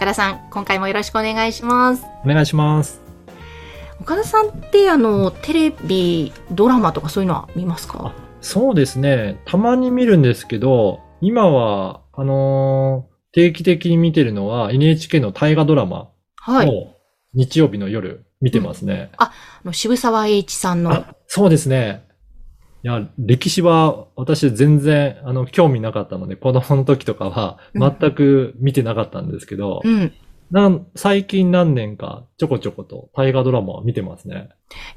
岡田さん今回もよろしくお願いしますお願いします。岡田さんってあのテレビドラマとかそういうのは見ますか？そうですね、たまに見るんですけど、今は、あのー定期的に見てるのは NHK の大河ドラマはいを日曜日の夜見てますね。あの渋沢栄一さんのあ、そうですね。いや、歴史は私全然、あの、興味なかったので、子供の時とかは全く見てなかったんですけど、うんなん最近何年かちょこちょこと大河ドラマを見てますね。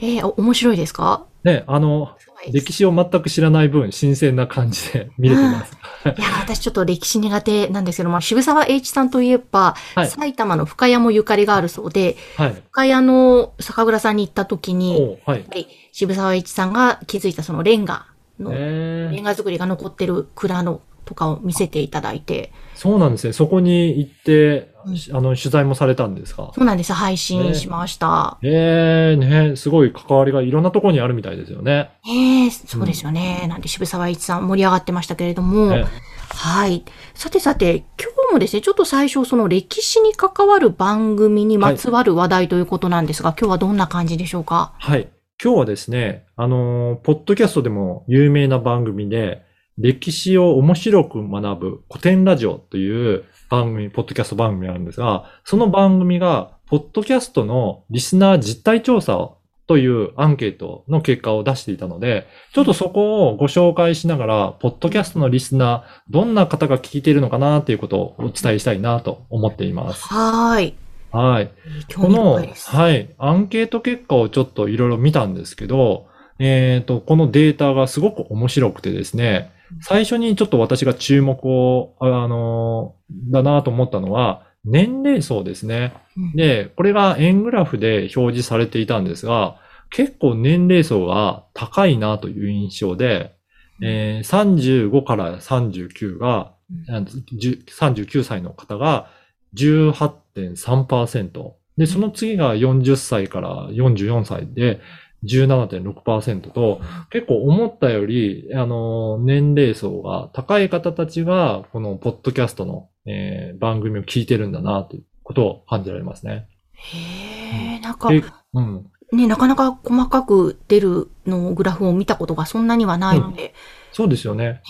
えー、お面白いですか？ね、あの、歴史を全く知らない分、新鮮な感じで 見れてます。いや、私ちょっと歴史苦手なんですけど、まあ、渋沢栄一さんといえば、はい埼玉の深谷もゆかりがあるそうで、はい。深谷の酒蔵さんに行った時に、はい。渋沢栄一さんが築いたそのレンガの、えー、レンガ作りが残ってる蔵のとかを見せていただいて、そうなんですね。そこに行って、うんあの、取材もされたんですか？そうなんです。配信しました。ええね、すごい関わりがいろんなところにあるみたいですよね。ええそうですよね。なんで渋沢栄一さん盛り上がってましたけれども、ねはい。さてさて、今日もですね、ちょっと最初その歴史に関わる番組にまつわる話題ということなんですが、今日はどんな感じでしょうか？はい。今日はですね、あのーポッドキャストでも有名な番組で、歴史を面白く学ぶ古典ラジオという番組、ポッドキャスト番組があるんですが、その番組が、ポッドキャストのリスナー実態調査をというアンケートの結果を出していたので、ちょっとそこをご紹介しながら、ポッドキャストのリスナー、どんな方が聞いているのかなということをお伝えしたいなと思っています。はーい。はい。興この。はい、アンケート結果をちょっといろいろ見たんですけど、えっ、と、このデータがすごく面白くてですね、最初にちょっと私が注目を、あの、だなと思ったのは、年齢層ですね。うんで、これが円グラフで表示されていたんですが、結構年齢層が高いなという印象で、えー35から39が、うんあの10 39歳の方が18.3%。で、その次が40歳から44歳で17.6%と、結構思ったより、あの、年齢層が高い方たちが、このポッドキャストの、えー番組を聞いてるんだな、ということを感じられますね。へえ、なんか、でうん。ね、なかなか細かく出るのグラフを見たことがそんなにはないので、そうですよねね。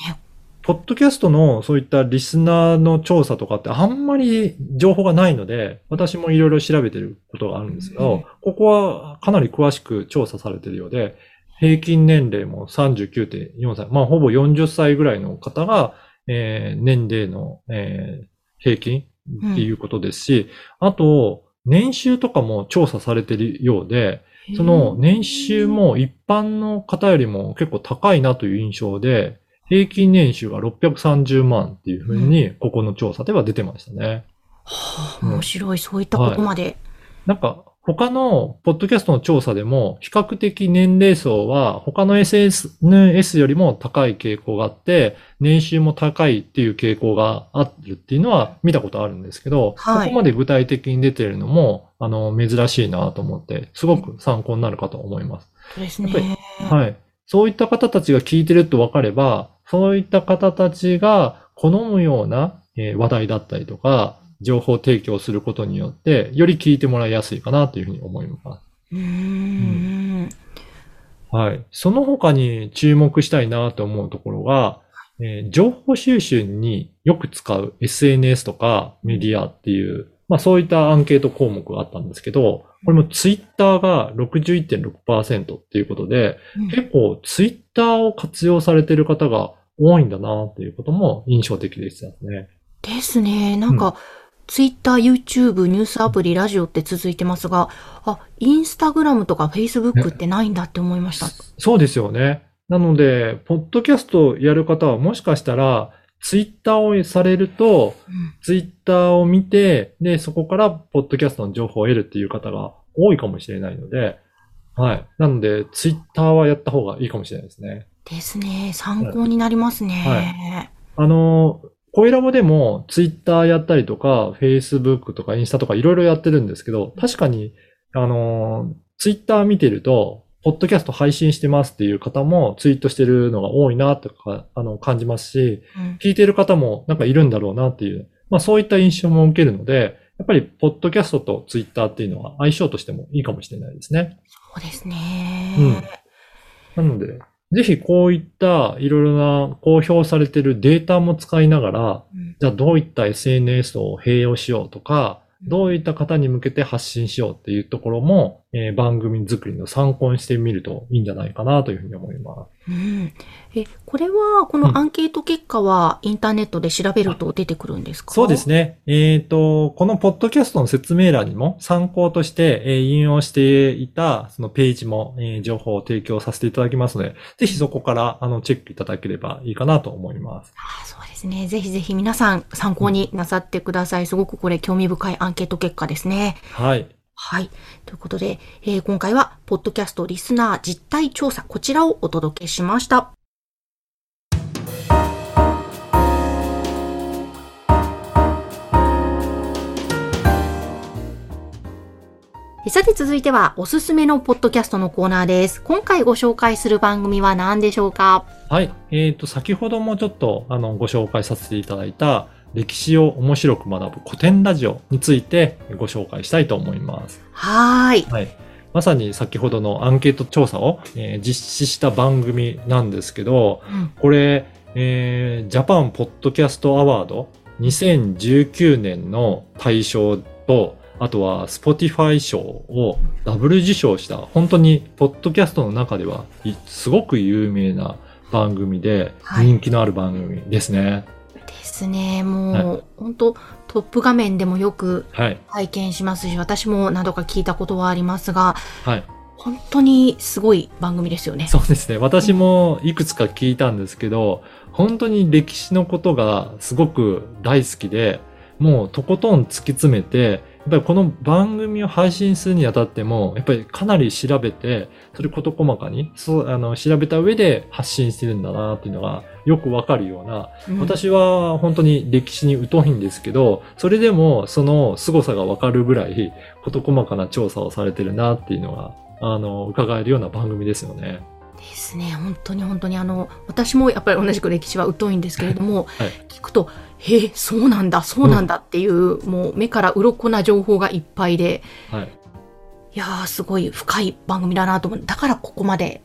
ポッドキャストのそういったリスナーの調査とかってあんまり情報がないので、私もいろいろ調べてることがあるんですけど、うん。ここはかなり詳しく調査されてるようで、平均年齢も39.4歳、まあほぼ40歳ぐらいの方が、えー年齢の、えー平均っていうことですし、あと、年収とかも調査されてるようで、その年収も一般の方よりも結構高いなという印象で、平均年収が630万っていうふうに、ここの調査では出てましたね。はあ、面白い、そういったことまで。なんか、他のポッドキャストの調査でも、比較的年齢層は他の SNS よりも高い傾向があって、年収も高いっていう傾向があるっていうのは見たことあるんですけど、はいここまで具体的に出てるのも、あの、珍しいなと思って、すごく参考になるかと思います。そうですやっぱりね。はい。そういった方たちが聞いてると分かれば、そういった方たちが好むようなえー話題だったりとか、情報提供することによって、より聞いてもらいやすいかなというふうに思います。うーん。はい。その他に注目したいなと思うところが、えー情報収集によく使う SNS とかメディアっていう、まあそういったアンケート項目があったんですけど、これもツイッターが61.6%っていうことで、うん結構ツイッターを活用されている方が多いんだなっていうことも印象的でしたね。ですね。なんか、ツイッター、YouTube、ニュースアプリ、ラジオって続いてますが、あ、インスタグラムとかフェイスブックってないんだって思いました。そうですよね。なので、ポッドキャストやる方はもしかしたら、ツイッターをされると、うんツイッターを見て、で、そこからポッドキャストの情報を得るっていう方が多いかもしれないので、はい。なので、ツイッターはやった方がいいかもしれないですね。ですね。参考になりますね。あの、声ラボでもツイッターやったりとか、フェイスブックとかインスタとかいろいろやってるんですけど、確かに、あの、ツイッター見てると、ポッドキャスト配信してますっていう方もツイートしてるのが多いなとか、あの、感じますし、うん聞いてる方もなんかいるんだろうなっていう、まあそういった印象も受けるので、やっぱりポッドキャストとツイッターっていうのは相性としてもいいかもしれないですね。そうですね。なので、ぜひこういったいろいろな公表されてるデータも使いながら、うん。じゃあどういった SNS を併用しようとか、どういった方に向けて発信しようっていうところも、えー番組作りの参考にしてみるといいんじゃないかなというふうに思います。うんえ、これは、このアンケート結果はインターネットで調べると出てくるんですか？そうですね。えっ、と、このポッドキャストの説明欄にも参考として、えー引用していたそのページも、えー情報を提供させていただきますので、ぜひそこからあのチェックいただければいいかなと思います。あそうですね。ぜひぜひ皆さん参考になさってください。すごくこれ興味深いアンケート結果ですね。はい。はい。ということで、えー今回は、ポッドキャストリスナー実態調査、こちらをお届けしました。さて続いては、おすすめのポッドキャストのコーナーです。今回ご紹介する番組は何でしょうか？はい。えっ、と、先ほどもちょっと、あの、ご紹介させていただいた、歴史を面白く学ぶ古典ラジオについてご紹介したいと思います。はーい。はい。まさに先ほどのアンケート調査を、えー実施した番組なんですけど、うんこれ、えージャパンポッドキャストアワード2019年の大賞と、あとは Spotify 賞をダブル受賞した、本当にポッドキャストの中ではいすごく有名な番組で、はい人気のある番組ですね。ですね。もう、本当トップ画面でもよくはい。拝見しますし、私も何度か聞いたことはありますが、はい。本当にすごい番組ですよね。そうですね。私もいくつか聞いたんですけど、本当に歴史のことがすごく大好きで、もうとことん突き詰めて、やっぱりこの番組を配信するにあたっても、やっぱりかなり調べて、それ事細かに、そう、あの、調べた上で発信してるんだなっていうのがよくわかるような、うん私は本当に歴史に疎いんですけど、それでもその凄さがわかるぐらい、事細かな調査をされてるなっていうのが、あの、伺えるような番組ですよね。ですね。本当に本当にあの、私もやっぱり同じく歴史は疎いんですけれども、はい聞くと、へえ、そうなんだ、そうなんだっていう、もう目から鱗な情報がいっぱいで、はい。いやー、すごい深い番組だなと思う。だからここまで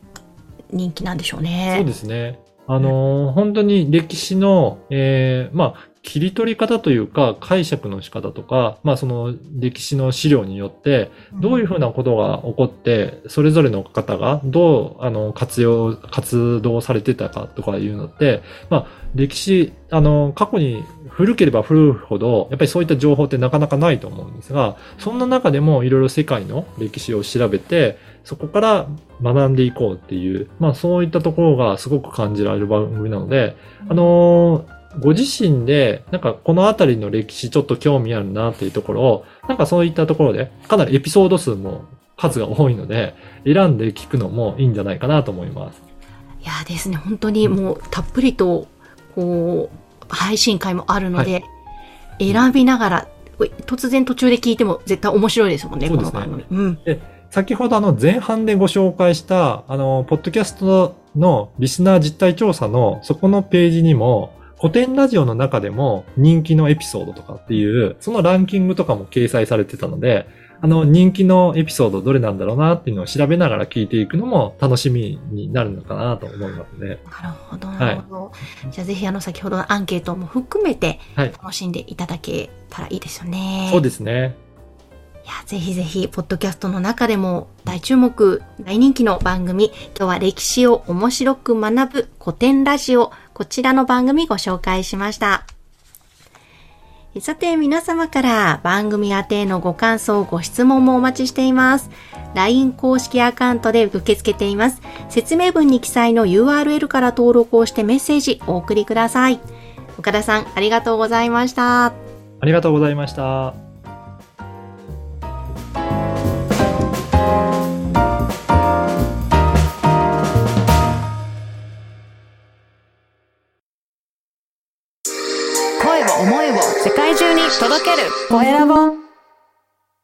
人気なんでしょうね。そうですね。あのー本当に歴史の、えーまあ、切り取り方というか、解釈の仕方とか、まあ、その歴史の資料によって、どういうふうなことが起こって、それぞれの方がどう、あの、活用、活動されてたかとかいうのって、まあ、歴史、あの、過去に古ければ古いほど、やっぱりそういった情報ってなかなかないと思うんですが、そんな中でもいろいろ世界の歴史を調べて、そこから学んでいこうっていう、まあそういったところがすごく感じられる番組なので、あのーご自身で、なんかこのあたりの歴史ちょっと興味あるなっていうところを、なんかそういったところで、かなりエピソード数も数が多いので、選んで聞くのもいいんじゃないかなと思います。いやーですね、本当にもうたっぷりと、こう、配信会もあるので、選びながら、突然途中で聞いても絶対面白いですもんね、そうですねこの番組。うん。先ほどあの前半でご紹介した、あの、ポッドキャストのリスナー実態調査のそこのページにも、古典ラジオの中でも人気のエピソードとかっていう、そのランキングとかも掲載されてたので、あの、人気のエピソードどれなんだろうなっていうのを調べながら聞いていくのも楽しみになるのかなと思いますね。なるほど、なるほど。じゃあぜひあの先ほどのアンケートも含めてはい楽しんでいただけたらいいですよね。そうですね。いや、ぜひぜひ、ポッドキャストの中でも大注目、大人気の番組、今日は歴史を面白く学ぶ古典ラジオ、こちらの番組ご紹介しました。さて、皆様から番組宛てのご感想、ご質問もお待ちしています。LINE 公式アカウントで受け付けています。説明文に記載の URL から登録をしてメッセージお送りください。岡田さん、ありがとうございました。ありがとうございました。Dorénavant,